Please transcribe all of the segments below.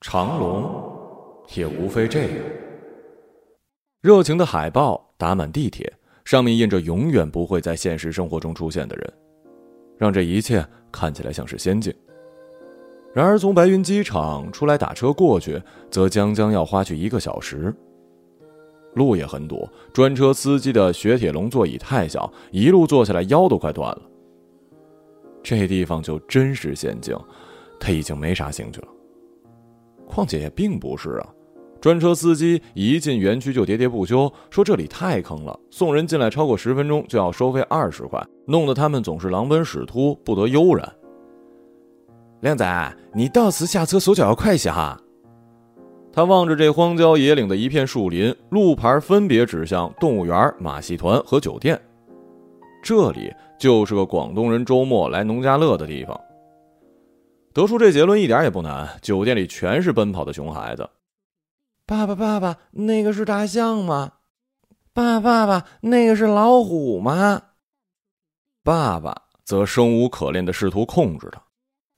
长隆也无非这样。热情的海报打满地铁，上面印着永远不会在现实生活中出现的人，让这一切看起来像是仙境。然而，从白云机场出来打车过去，则将将要花去一个小时。路也很堵，专车司机的雪铁龙座椅太小，一路坐下来腰都快断了。这地方就真是仙境，他已经没啥兴趣了。况且也并不是啊，专车司机一进园区就喋喋不休，说这里太坑了，送人进来超过十分钟就要收费二十块，弄得他们总是狼奔屎突，不得悠然。靓仔，你到此下车手脚要快些哈。他望着这荒郊野岭的一片树林，路牌分别指向动物园、马戏团和酒店，这里就是个广东人周末来农家乐的地方。得出这结论一点也不难，酒店里全是奔跑的熊孩子。爸爸，爸爸，那个是大象吗？爸爸，爸爸，那个是老虎吗？爸爸则生无可恋的试图控制他。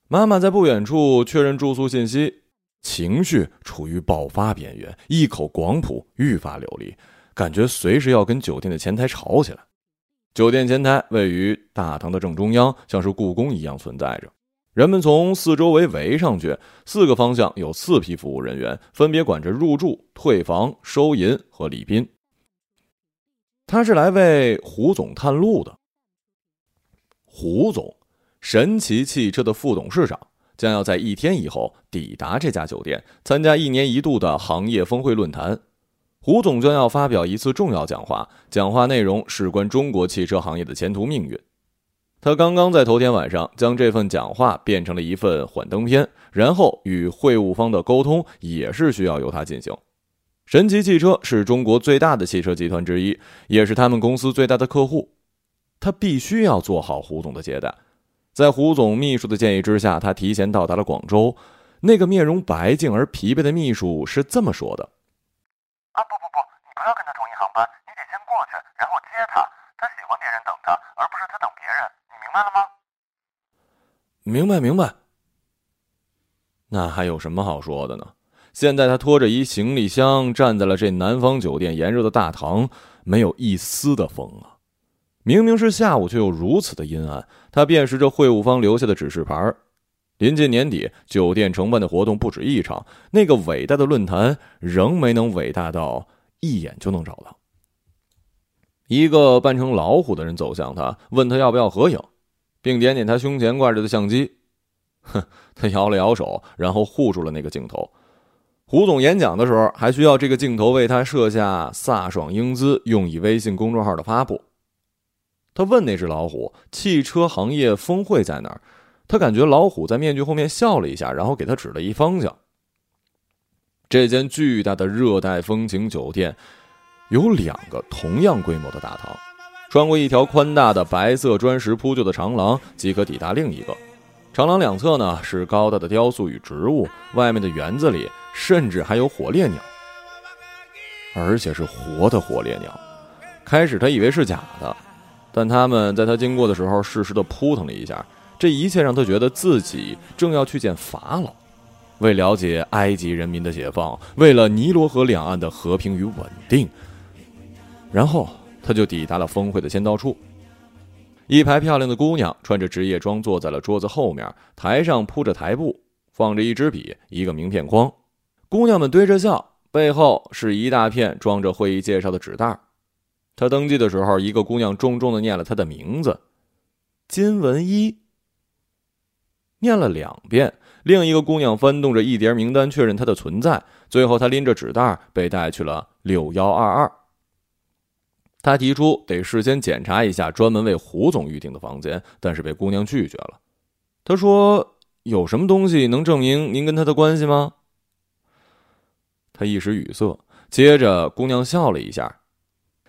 妈妈在不远处确认住宿信息，情绪处于爆发边缘，一口广普愈发流利，感觉随时要跟酒店的前台吵起来。酒店前台位于大堂的正中央，像是故宫一样存在着。人们从四周围围上去，四个方向有四批服务人员，分别管着入住、退房、收银和礼宾。他是来为胡总探路的。胡总，神奇汽车的副董事长，将要在一天以后抵达这家酒店，参加一年一度的行业峰会论坛。胡总将要发表一次重要讲话，讲话内容事关中国汽车行业的前途命运。他刚刚在头天晚上将这份讲话变成了一份幻灯片，然后与会务方的沟通也是需要由他进行。神奇汽车是中国最大的汽车集团之一，也是他们公司最大的客户，他必须要做好胡总的接待。在胡总秘书的建议之下，他提前到达了广州。那个面容白净而疲惫的秘书是这么说的：“啊，不不不，你不要跟他同一航班，你得先过去，然后接他。他喜欢别人等他，而不是他等别人。”明白了吗？明白明白。那还有什么好说的呢？现在他拖着一行李箱站在了这南方酒店炎热的大堂，没有一丝的风啊！明明是下午，却又如此的阴暗。他辨识着会务方留下的指示牌。临近年底，酒店承办的活动不止一场，那个伟大的论坛仍没能伟大到一眼就能找到。一个扮成老虎的人走向他，问他要不要合影。并点点他胸前挂着的相机，哼，他摇了摇手，然后护住了那个镜头。胡总演讲的时候，还需要这个镜头为他设下飒爽英姿，用以微信公众号的发布。他问那只老虎：“汽车行业峰会在哪儿？”他感觉老虎在面具后面笑了一下，然后给他指了一方向。这间巨大的热带风情酒店有两个同样规模的大堂。穿过一条宽大的白色砖石铺就的长廊，即可抵达另一个。长廊两侧呢是高大的雕塑与植物，外面的园子里甚至还有火烈鸟，而且是活的火烈鸟。开始他以为是假的，但他们在他经过的时候适时的扑腾了一下。这一切让他觉得自己正要去见法老，为了解埃及人民的解放，为了尼罗河两岸的和平与稳定。然后。他就抵达了峰会的先到处，一排漂亮的姑娘穿着职业装坐在了桌子后面，台上铺着台布，放着一支笔，一个名片框，姑娘们堆着笑，背后是一大片装着会议介绍的纸袋。他登记的时候，一个姑娘重重的念了他的名字，金文一。念了两遍，另一个姑娘翻动着一叠名单确认他的存在，最后他拎着纸袋被带去了六幺二二。他提出得事先检查一下专门为胡总预定的房间，但是被姑娘拒绝了。他说：“有什么东西能证明您跟他的关系吗？”他一时语塞，接着姑娘笑了一下：“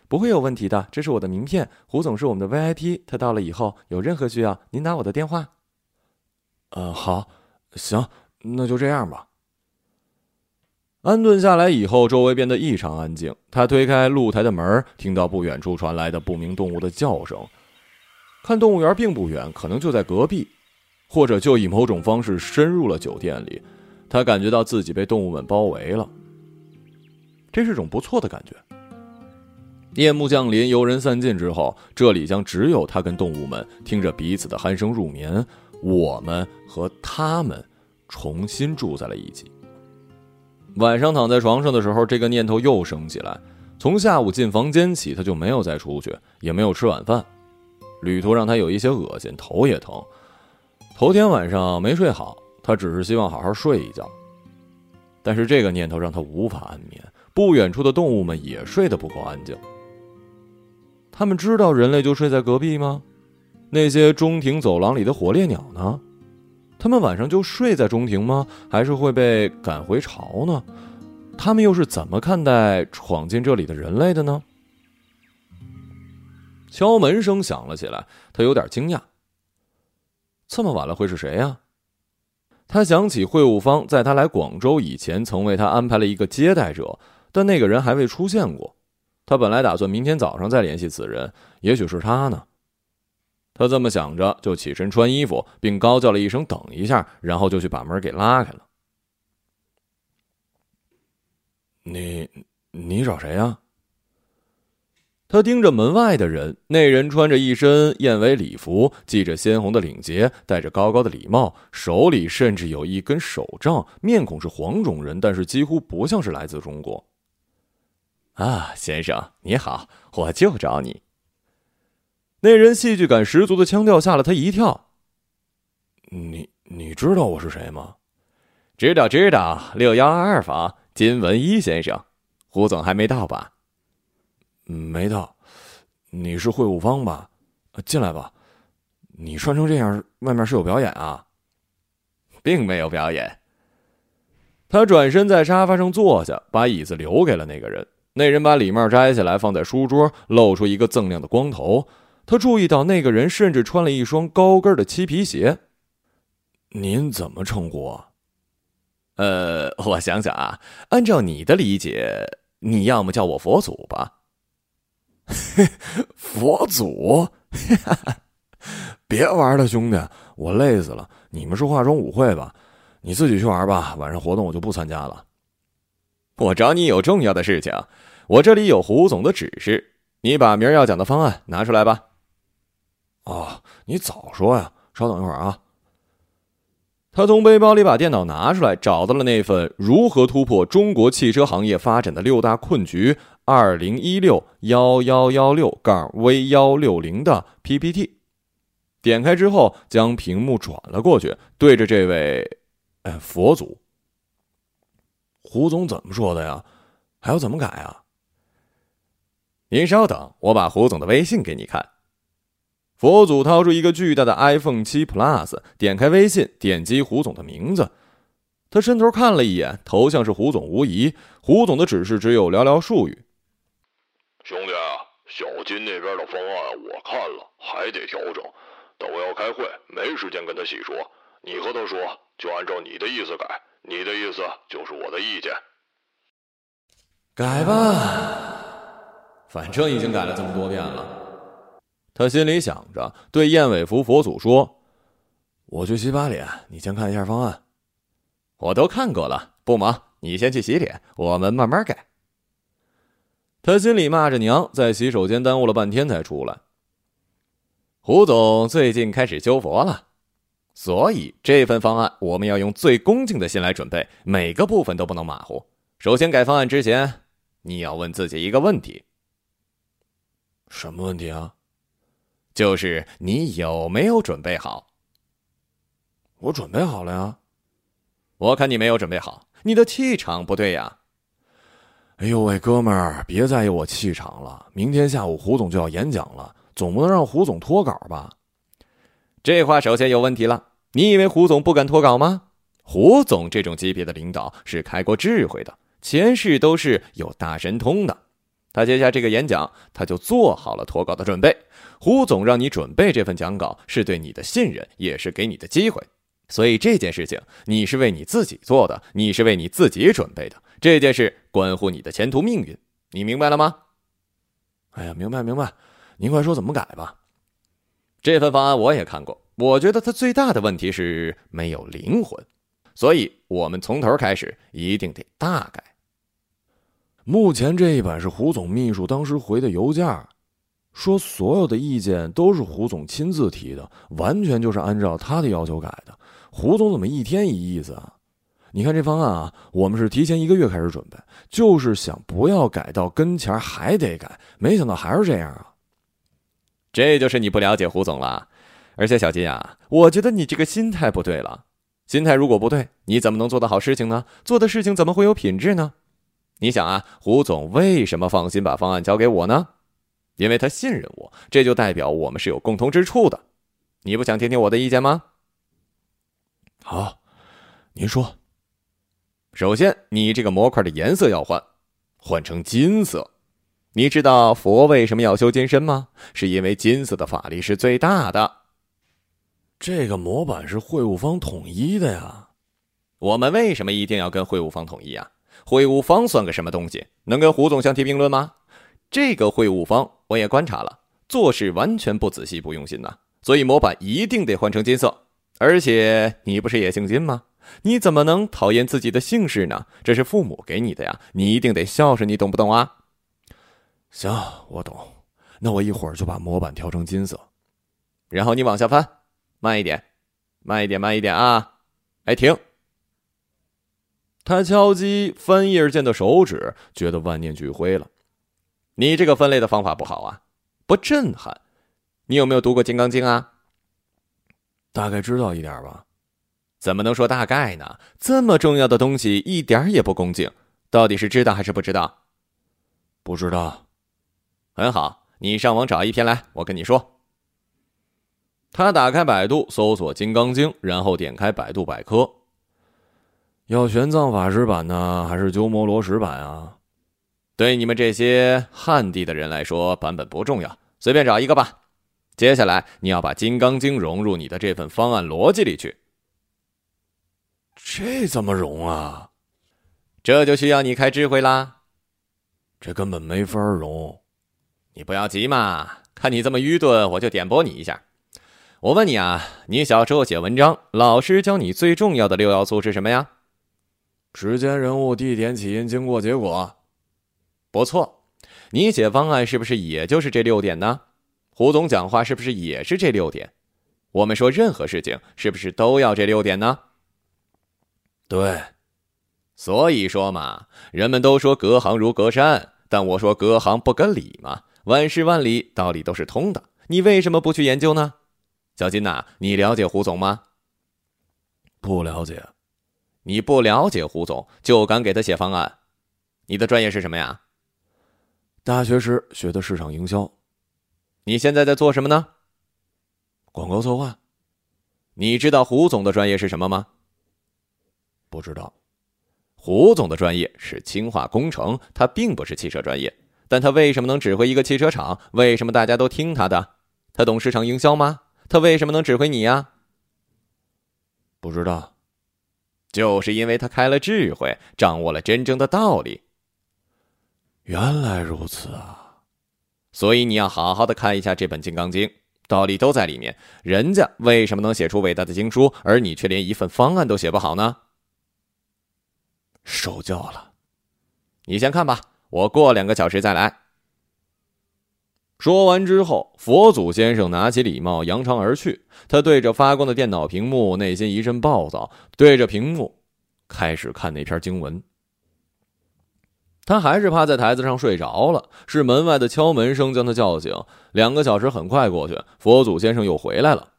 不会有问题的，这是我的名片。胡总是我们的 VIP，他到了以后有任何需要，您打我的电话。”“嗯，好，行，那就这样吧。”安顿下来以后，周围变得异常安静。他推开露台的门，听到不远处传来的不明动物的叫声。看动物园并不远，可能就在隔壁，或者就以某种方式深入了酒店里。他感觉到自己被动物们包围了，这是种不错的感觉。夜幕降临，游人散尽之后，这里将只有他跟动物们听着彼此的鼾声入眠。我们和他们重新住在了一起。晚上躺在床上的时候，这个念头又升起来。从下午进房间起，他就没有再出去，也没有吃晚饭。旅途让他有一些恶心，头也疼。头天晚上没睡好，他只是希望好好睡一觉。但是这个念头让他无法安眠。不远处的动物们也睡得不够安静。他们知道人类就睡在隔壁吗？那些中庭走廊里的火烈鸟呢？他们晚上就睡在中庭吗？还是会被赶回巢呢？他们又是怎么看待闯进这里的人类的呢？敲门声响了起来，他有点惊讶。这么晚了，会是谁呀？他想起会务方在他来广州以前曾为他安排了一个接待者，但那个人还未出现过。他本来打算明天早上再联系此人，也许是他呢。他这么想着，就起身穿衣服，并高叫了一声“等一下”，然后就去把门给拉开了。你，你找谁呀？他盯着门外的人，那人穿着一身燕尾礼服，系着鲜红的领结，戴着高高的礼帽，手里甚至有一根手杖，面孔是黄种人，但是几乎不像是来自中国。啊，先生你好，我就找你。那人戏剧感十足的腔调吓了他一跳。你你知道我是谁吗？知道知道，六幺二二房。金文一先生，胡总还没到吧？没到。你是会务方吧？进来吧。你穿成这样，外面是有表演啊？并没有表演。他转身在沙发上坐下，把椅子留给了那个人。那人把礼帽摘下来，放在书桌，露出一个锃亮的光头。他注意到那个人甚至穿了一双高跟的漆皮鞋。您怎么称呼？呃，我想想啊，按照你的理解，你要么叫我佛祖吧。佛祖，别玩了，兄弟，我累死了。你们是化妆舞会吧？你自己去玩吧，晚上活动我就不参加了。我找你有重要的事情，我这里有胡总的指示，你把明儿要讲的方案拿出来吧。哦，你早说呀！稍等一会儿啊。他从背包里把电脑拿出来，找到了那份《如何突破中国汽车行业发展的六大困局（二零一六幺幺幺六杠 V 幺六零）的 PPT。点开之后，将屏幕转了过去，对着这位，哎，佛祖，胡总怎么说的呀？还要怎么改啊？您稍等，我把胡总的微信给你看。佛祖掏出一个巨大的 iPhone 七 Plus，点开微信，点击胡总的名字。他伸头看了一眼，头像是胡总无疑。胡总的指示只有寥寥数语：“兄弟，小金那边的方案我看了，还得调整，但我要开会，没时间跟他细说。你和他说，就按照你的意思改，你的意思就是我的意见。改吧，反正已经改了这么多遍了。”他心里想着，对燕尾服佛祖说：“我去洗把脸，你先看一下方案。我都看过了，不忙，你先去洗脸，我们慢慢改。”他心里骂着娘，在洗手间耽误了半天才出来。胡总最近开始修佛了，所以这份方案我们要用最恭敬的心来准备，每个部分都不能马虎。首先改方案之前，你要问自己一个问题：什么问题啊？就是你有没有准备好？我准备好了呀。我看你没有准备好，你的气场不对呀。哎呦喂，哥们儿，别在意我气场了。明天下午胡总就要演讲了，总不能让胡总脱稿吧？这话首先有问题了。你以为胡总不敢脱稿吗？胡总这种级别的领导是开过智慧的，前世都是有大神通的。他接下这个演讲，他就做好了脱稿的准备。胡总让你准备这份讲稿，是对你的信任，也是给你的机会。所以这件事情你是为你自己做的，你是为你自己准备的。这件事关乎你的前途命运，你明白了吗？哎呀，明白明白。您快说怎么改吧。这份方案我也看过，我觉得它最大的问题是没有灵魂。所以我们从头开始，一定得大改。目前这一版是胡总秘书当时回的邮件，说所有的意见都是胡总亲自提的，完全就是按照他的要求改的。胡总怎么一天一意思啊？你看这方案啊，我们是提前一个月开始准备，就是想不要改到跟前还得改，没想到还是这样啊！这就是你不了解胡总了。而且小金啊，我觉得你这个心态不对了。心态如果不对，你怎么能做得好事情呢？做的事情怎么会有品质呢？你想啊，胡总为什么放心把方案交给我呢？因为他信任我，这就代表我们是有共同之处的。你不想听听我的意见吗？好，您说。首先，你这个模块的颜色要换，换成金色。你知道佛为什么要修金身吗？是因为金色的法力是最大的。这个模板是会务方统一的呀。我们为什么一定要跟会务方统一啊？会务方算个什么东西？能跟胡总相提并论吗？这个会务方我也观察了，做事完全不仔细、不用心呐。所以模板一定得换成金色。而且你不是也姓金吗？你怎么能讨厌自己的姓氏呢？这是父母给你的呀，你一定得孝顺，你懂不懂啊？行，我懂。那我一会儿就把模板调成金色，然后你往下翻，慢一点，慢一点，慢一点啊！哎，停！他敲击翻页键的手指觉得万念俱灰了。你这个分类的方法不好啊，不震撼。你有没有读过《金刚经》啊？大概知道一点吧。怎么能说大概呢？这么重要的东西一点也不恭敬，到底是知道还是不知道？不知道。很好，你上网找一篇来，我跟你说。他打开百度搜索《金刚经》，然后点开百度百科。要玄奘法师版呢，还是鸠摩罗什版啊？对你们这些汉地的人来说，版本不重要，随便找一个吧。接下来你要把《金刚经》融入你的这份方案逻辑里去。这怎么融啊？这就需要你开智慧啦。这根本没法融。你不要急嘛，看你这么愚钝，我就点拨你一下。我问你啊，你小时候写文章，老师教你最重要的六要素是什么呀？时间、人物、地点、起因、经过、结果。不错，你写方案是不是也就是这六点呢？胡总讲话是不是也是这六点？我们说任何事情是不是都要这六点呢？对，所以说嘛，人们都说隔行如隔山，但我说隔行不隔理嘛。万事万里，道理都是通的。你为什么不去研究呢？小金呐，你了解胡总吗？不了解。你不了解胡总，就敢给他写方案？你的专业是什么呀？大学时学的市场营销。你现在在做什么呢？广告策划。你知道胡总的专业是什么吗？不知道。胡总的专业是氢化工程，他并不是汽车专业。但他为什么能指挥一个汽车厂？为什么大家都听他的？他懂市场营销吗？他为什么能指挥你呀？不知道，就是因为他开了智慧，掌握了真正的道理。原来如此啊！所以你要好好的看一下这本《金刚经》，道理都在里面。人家为什么能写出伟大的经书，而你却连一份方案都写不好呢？受教了，你先看吧。我过两个小时再来。说完之后，佛祖先生拿起礼帽，扬长而去。他对着发光的电脑屏幕，内心一阵暴躁，对着屏幕开始看那篇经文。他还是趴在台子上睡着了。是门外的敲门声将他叫醒。两个小时很快过去，佛祖先生又回来了。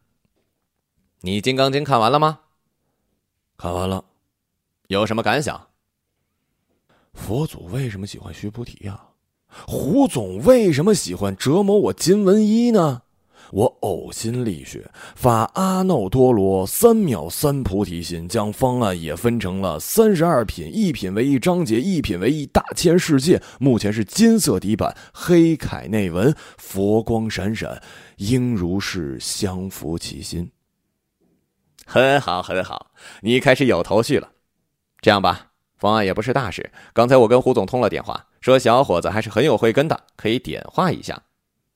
你《金刚经》看完了吗？看完了，有什么感想？佛祖为什么喜欢须菩提呀？胡总为什么喜欢折磨我金文一呢？我呕心沥血，发阿耨多罗三藐三菩提心，将方案也分成了三十二品，一品为一章节，一品为一大千世界。目前是金色底板，黑楷内文，佛光闪闪，应如是相扶其心。很好，很好，你开始有头绪了。这样吧。方案也不是大事。刚才我跟胡总通了电话，说小伙子还是很有慧根的，可以点化一下。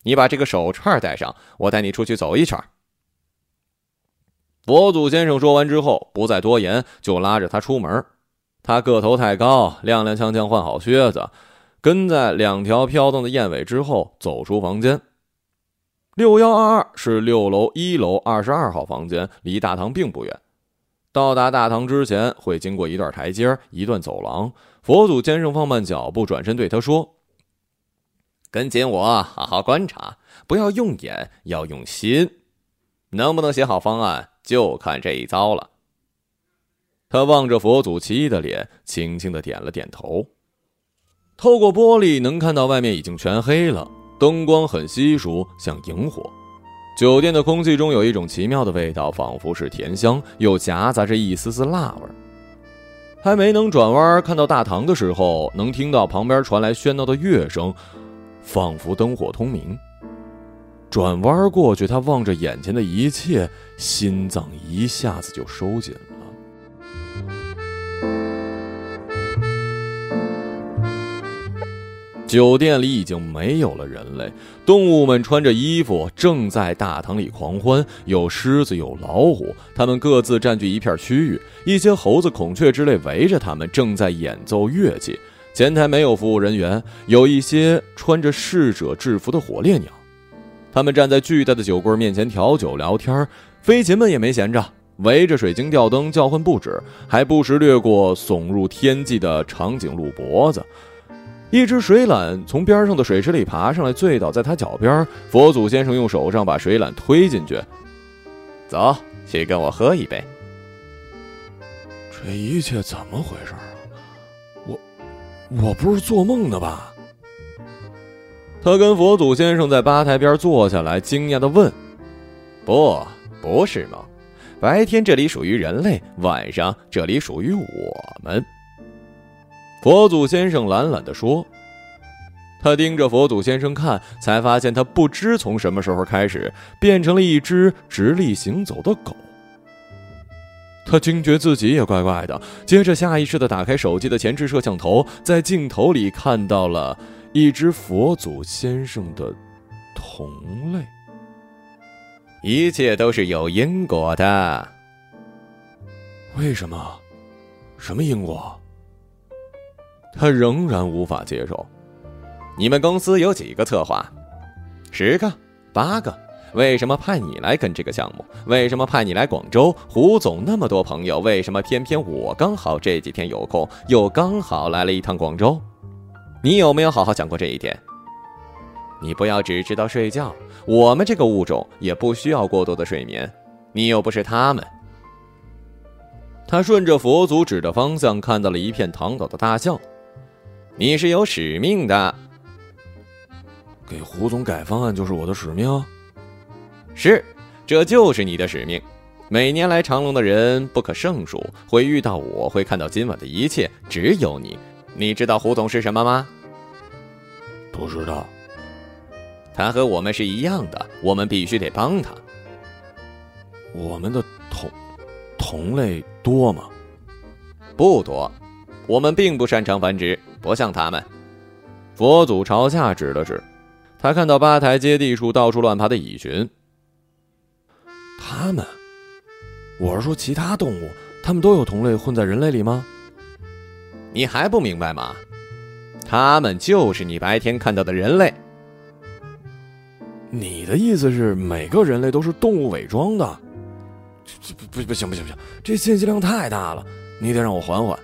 你把这个手串戴上，我带你出去走一圈。佛祖先生说完之后，不再多言，就拉着他出门。他个头太高，踉踉跄跄换好靴子，跟在两条飘荡的燕尾之后走出房间。六幺二二是六楼一楼二十二号房间，离大堂并不远。到达大堂之前，会经过一段台阶，一段走廊。佛祖先生放慢脚步，转身对他说：“跟紧我，好好观察，不要用眼，要用心。能不能写好方案，就看这一遭了。”他望着佛祖奇异的脸，轻轻的点了点头。透过玻璃能看到外面已经全黑了，灯光很稀疏，像萤火。酒店的空气中有一种奇妙的味道，仿佛是甜香，又夹杂着一丝丝辣味。还没能转弯看到大堂的时候，能听到旁边传来喧闹的乐声，仿佛灯火通明。转弯过去，他望着眼前的一切，心脏一下子就收紧了。酒店里已经没有了人类，动物们穿着衣服，正在大堂里狂欢。有狮子，有老虎，它们各自占据一片区域。一些猴子、孔雀之类围着它们，正在演奏乐器。前台没有服务人员，有一些穿着侍者制服的火烈鸟，他们站在巨大的酒柜面前调酒聊天。飞禽们也没闲着，围着水晶吊灯叫唤不止，还不时掠过耸入天际的长颈鹿脖子。一只水獭从边上的水池里爬上来，醉倒在他脚边。佛祖先生用手上把水獭推进去，走去跟我喝一杯。这一切怎么回事啊？我，我不是做梦的吧？他跟佛祖先生在吧台边坐下来，惊讶的问：“不，不是梦。白天这里属于人类，晚上这里属于我们。”佛祖先生懒懒地说：“他盯着佛祖先生看，才发现他不知从什么时候开始变成了一只直立行走的狗。”他惊觉自己也怪怪的，接着下意识地打开手机的前置摄像头，在镜头里看到了一只佛祖先生的同类。一切都是有因果的。为什么？什么因果？他仍然无法接受。你们公司有几个策划？十个、八个？为什么派你来跟这个项目？为什么派你来广州？胡总那么多朋友，为什么偏偏我刚好这几天有空，又刚好来了一趟广州？你有没有好好想过这一点？你不要只知道睡觉，我们这个物种也不需要过多的睡眠。你又不是他们。他顺着佛祖指的方向，看到了一片躺倒的大象。你是有使命的，给胡总改方案就是我的使命。是，这就是你的使命。每年来长隆的人不可胜数，会遇到我，会看到今晚的一切，只有你。你知道胡总是什么吗？不知道。他和我们是一样的，我们必须得帮他。我们的同同类多吗？不多。我们并不擅长繁殖，不像他们。佛祖朝下指了指，他看到吧台阶地处到处乱爬的蚁群。他们，我是说其他动物，他们都有同类混在人类里吗？你还不明白吗？他们就是你白天看到的人类。你的意思是每个人类都是动物伪装的？这不不不行不行不行，这信息量太大了，你得让我缓缓。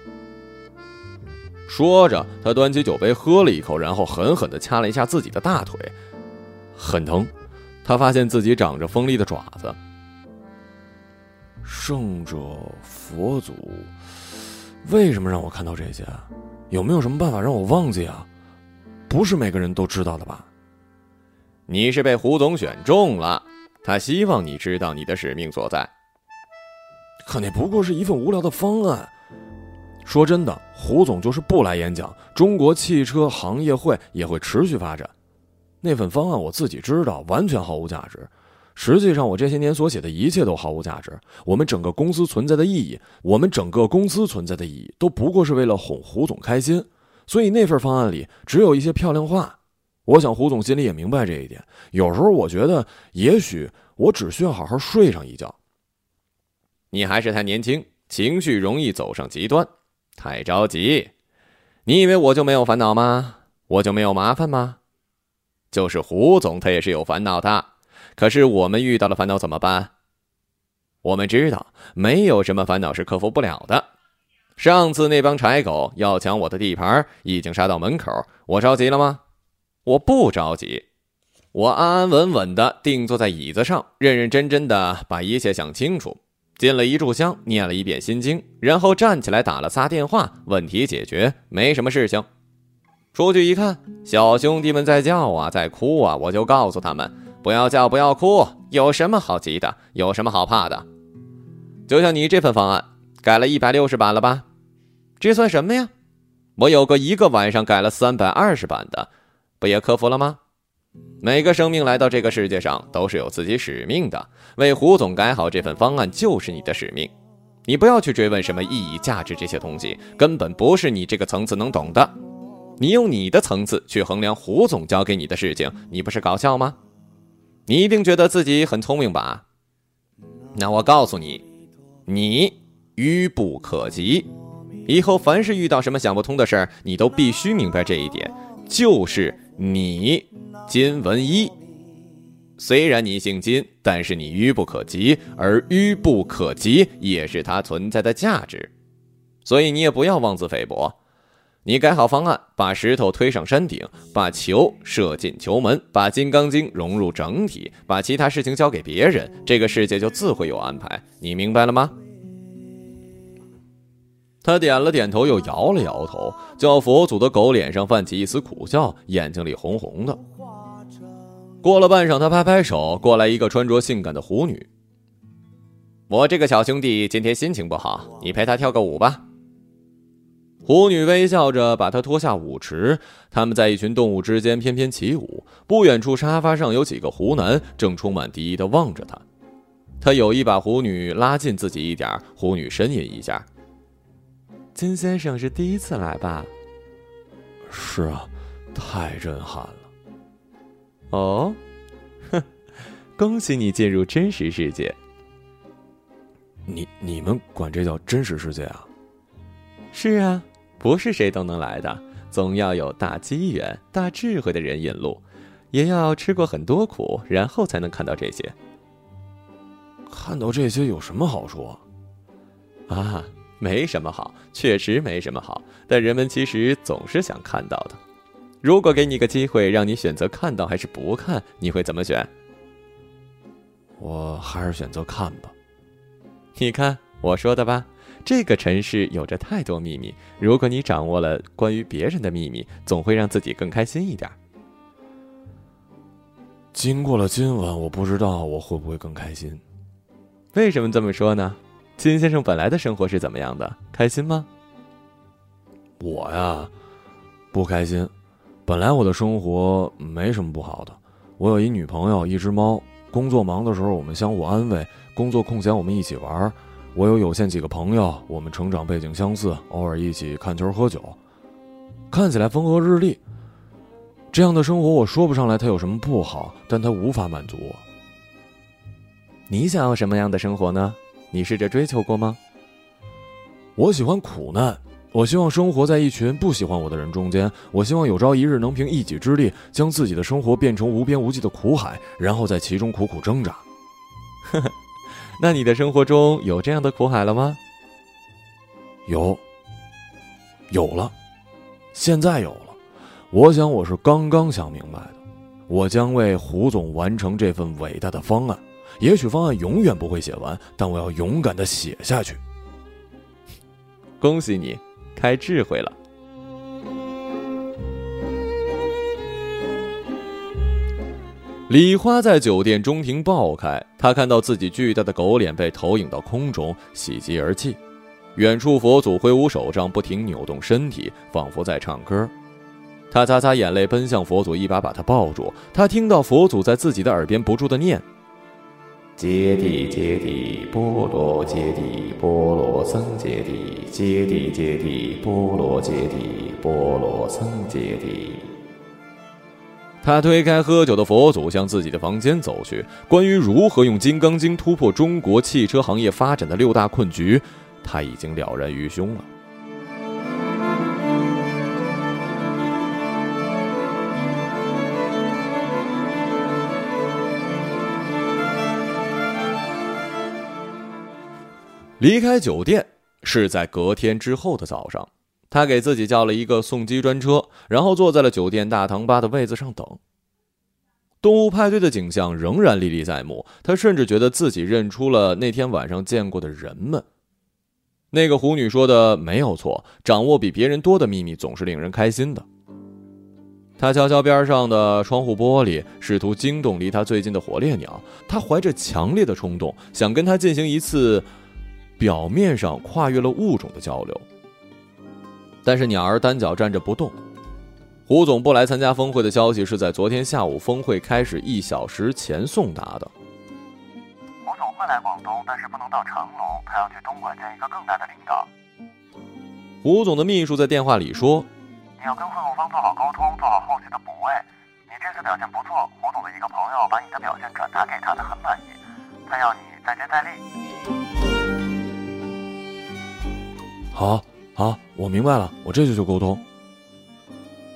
说着，他端起酒杯喝了一口，然后狠狠地掐了一下自己的大腿，很疼。他发现自己长着锋利的爪子。圣者佛祖，为什么让我看到这些？有没有什么办法让我忘记啊？不是每个人都知道的吧？你是被胡总选中了，他希望你知道你的使命所在。可那不过是一份无聊的方案。说真的，胡总就是不来演讲，中国汽车行业会也会持续发展。那份方案我自己知道，完全毫无价值。实际上，我这些年所写的一切都毫无价值。我们整个公司存在的意义，我们整个公司存在的意义，都不过是为了哄胡总开心。所以那份方案里只有一些漂亮话。我想胡总心里也明白这一点。有时候我觉得，也许我只需要好好睡上一觉。你还是太年轻，情绪容易走上极端，太着急。你以为我就没有烦恼吗？我就没有麻烦吗？就是胡总，他也是有烦恼的。可是我们遇到了烦恼怎么办？我们知道，没有什么烦恼是克服不了的。上次那帮柴狗要抢我的地盘，已经杀到门口，我着急了吗？我不着急，我安安稳稳的定坐在椅子上，认认真真的把一切想清楚，进了一炷香，念了一遍心经，然后站起来打了仨电话，问题解决，没什么事情。出去一看，小兄弟们在叫啊，在哭啊，我就告诉他们：不要叫，不要哭，有什么好急的？有什么好怕的？就像你这份方案，改了一百六十版了吧？这算什么呀？我有个一个晚上改了三百二十版的。不也克服了吗？每个生命来到这个世界上都是有自己使命的，为胡总改好这份方案就是你的使命。你不要去追问什么意义、价值这些东西，根本不是你这个层次能懂的。你用你的层次去衡量胡总交给你的事情，你不是搞笑吗？你一定觉得自己很聪明吧？那我告诉你，你愚不可及。以后凡是遇到什么想不通的事儿，你都必须明白这一点。就是你，金文一。虽然你姓金，但是你愚不可及，而愚不可及也是它存在的价值。所以你也不要妄自菲薄。你改好方案，把石头推上山顶，把球射进球门，把金刚经融入整体，把其他事情交给别人，这个世界就自会有安排。你明白了吗？他点了点头，又摇了摇头，叫佛祖的狗脸上泛起一丝苦笑，眼睛里红红的。过了半晌，他拍拍手，过来一个穿着性感的狐女。我这个小兄弟今天心情不好，你陪他跳个舞吧。狐女微笑着把他拖下舞池，他们在一群动物之间翩翩起舞。不远处沙发上有几个湖南，正充满敌意的望着他。他有意把狐女拉近自己一点，狐女呻吟一下。金先生是第一次来吧？是啊，太震撼了。哦，哼，恭喜你进入真实世界。你你们管这叫真实世界啊？是啊，不是谁都能来的，总要有大机缘、大智慧的人引路，也要吃过很多苦，然后才能看到这些。看到这些有什么好处？啊？啊没什么好，确实没什么好，但人们其实总是想看到的。如果给你个机会，让你选择看到还是不看，你会怎么选？我还是选择看吧。你看我说的吧，这个城市有着太多秘密，如果你掌握了关于别人的秘密，总会让自己更开心一点。经过了今晚，我不知道我会不会更开心。为什么这么说呢？金先生本来的生活是怎么样的？开心吗？我呀，不开心。本来我的生活没什么不好的，我有一女朋友，一只猫。工作忙的时候，我们相互安慰；工作空闲，我们一起玩。我有有限几个朋友，我们成长背景相似，偶尔一起看球喝酒，看起来风和日丽。这样的生活，我说不上来它有什么不好，但它无法满足我。你想要什么样的生活呢？你试着追求过吗？我喜欢苦难，我希望生活在一群不喜欢我的人中间。我希望有朝一日能凭一己之力，将自己的生活变成无边无际的苦海，然后在其中苦苦挣扎。呵呵，那你的生活中有这样的苦海了吗？有，有了，现在有了。我想我是刚刚想明白的。我将为胡总完成这份伟大的方案。也许方案永远不会写完，但我要勇敢的写下去。恭喜你，开智慧了。李花在酒店中庭爆开，她看到自己巨大的狗脸被投影到空中，喜极而泣。远处佛祖挥舞手杖，不停扭动身体，仿佛在唱歌。他擦擦眼泪，奔向佛祖，一把把他抱住。他听到佛祖在自己的耳边不住的念。揭谛揭谛，波罗揭谛，波罗僧揭谛，揭谛揭谛，波罗揭谛，波罗僧揭谛。他推开喝酒的佛祖，向自己的房间走去。关于如何用《金刚经》突破中国汽车行业发展的六大困局，他已经了然于胸了。离开酒店是在隔天之后的早上。他给自己叫了一个送机专车，然后坐在了酒店大堂吧的位子上等。动物派对的景象仍然历历在目，他甚至觉得自己认出了那天晚上见过的人们。那个狐女说的没有错，掌握比别人多的秘密总是令人开心的。他悄悄边上的窗户玻璃，试图惊动离他最近的火烈鸟。他怀着强烈的冲动，想跟他进行一次表面上跨越了物种的交流。但是鸟儿单脚站着不动。胡总不来参加峰会的消息是在昨天下午峰会开始一小时前送达的。胡总会来广东，但是不能到长隆，他要去东莞见一个更大的领导。胡总的秘书在电话里说：“你要跟会务方做好沟通，做好后续的补位。你这次表现不错，胡总的一个朋友把你的表现转达给他，他很满意，他要你再接再厉。”好。好，我明白了，我这就去沟通。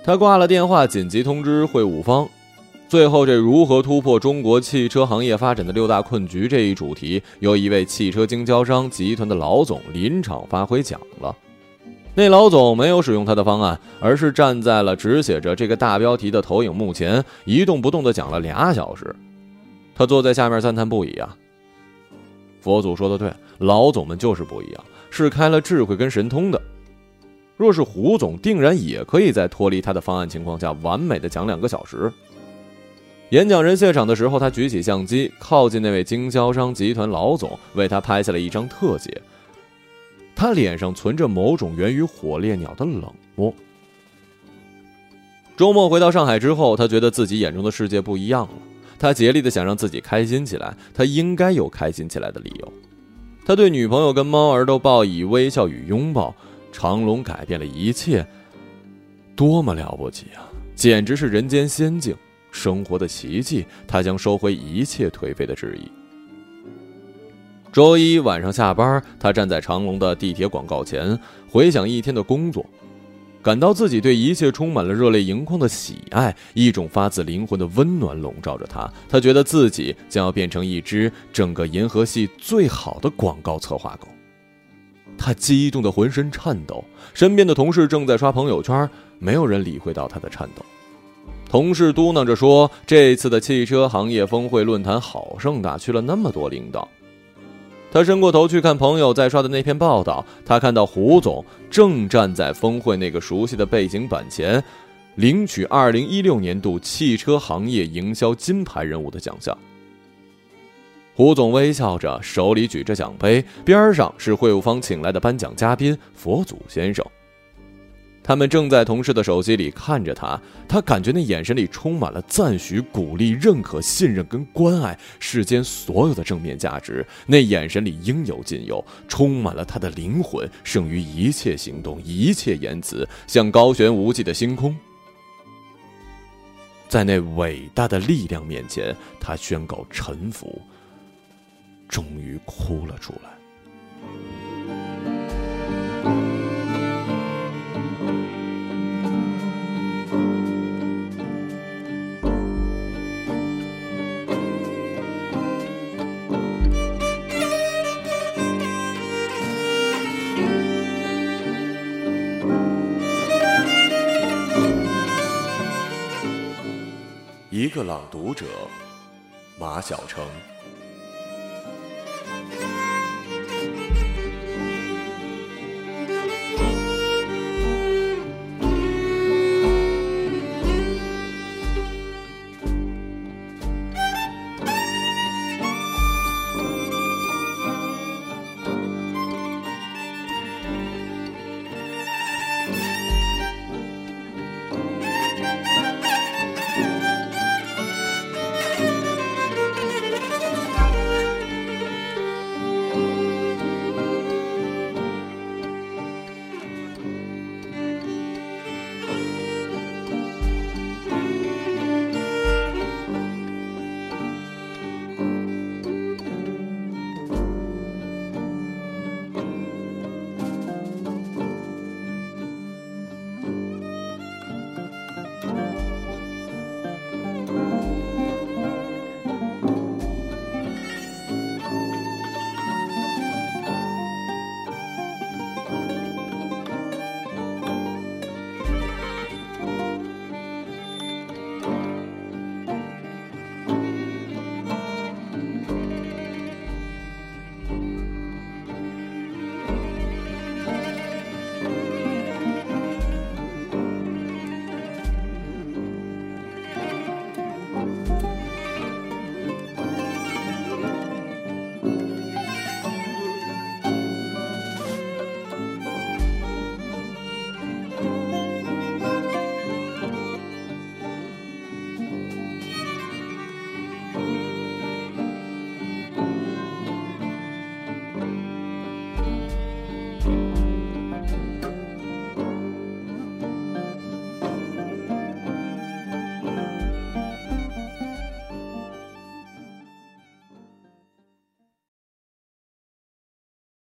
他挂了电话，紧急通知会务方。最后，这如何突破中国汽车行业发展的六大困局这一主题，由一位汽车经销商集团的老总临场发挥讲了。那老总没有使用他的方案，而是站在了只写着这个大标题的投影幕前，一动不动的讲了俩小时。他坐在下面赞叹不已啊。佛祖说的对，老总们就是不一样。是开了智慧跟神通的。若是胡总，定然也可以在脱离他的方案情况下，完美的讲两个小时。演讲人谢场的时候，他举起相机，靠近那位经销商集团老总，为他拍下了一张特写。他脸上存着某种源于火烈鸟的冷漠。周末回到上海之后，他觉得自己眼中的世界不一样了。他竭力的想让自己开心起来，他应该有开心起来的理由。他对女朋友跟猫儿都报以微笑与拥抱。长隆改变了一切，多么了不起啊！简直是人间仙境，生活的奇迹。他将收回一切颓废的质疑。周一晚上下班，他站在长隆的地铁广告前，回想一天的工作。感到自己对一切充满了热泪盈眶的喜爱，一种发自灵魂的温暖笼罩着他。他觉得自己将要变成一只整个银河系最好的广告策划狗。他激动的浑身颤抖，身边的同事正在刷朋友圈，没有人理会到他的颤抖。同事嘟囔着说：“这次的汽车行业峰会论坛好盛大，去了那么多领导。”他伸过头去看朋友在刷的那篇报道，他看到胡总正站在峰会那个熟悉的背景板前，领取二零一六年度汽车行业营销金牌人物的奖项。胡总微笑着，手里举着奖杯，边上是会务方请来的颁奖嘉宾佛祖先生。他们正在同事的手机里看着他，他感觉那眼神里充满了赞许、鼓励、认可、信任跟关爱，世间所有的正面价值。那眼神里应有尽有，充满了他的灵魂，胜于一切行动、一切言辞，像高悬无际的星空。在那伟大的力量面前，他宣告臣服，终于哭了出来。一个朗读者，马晓成。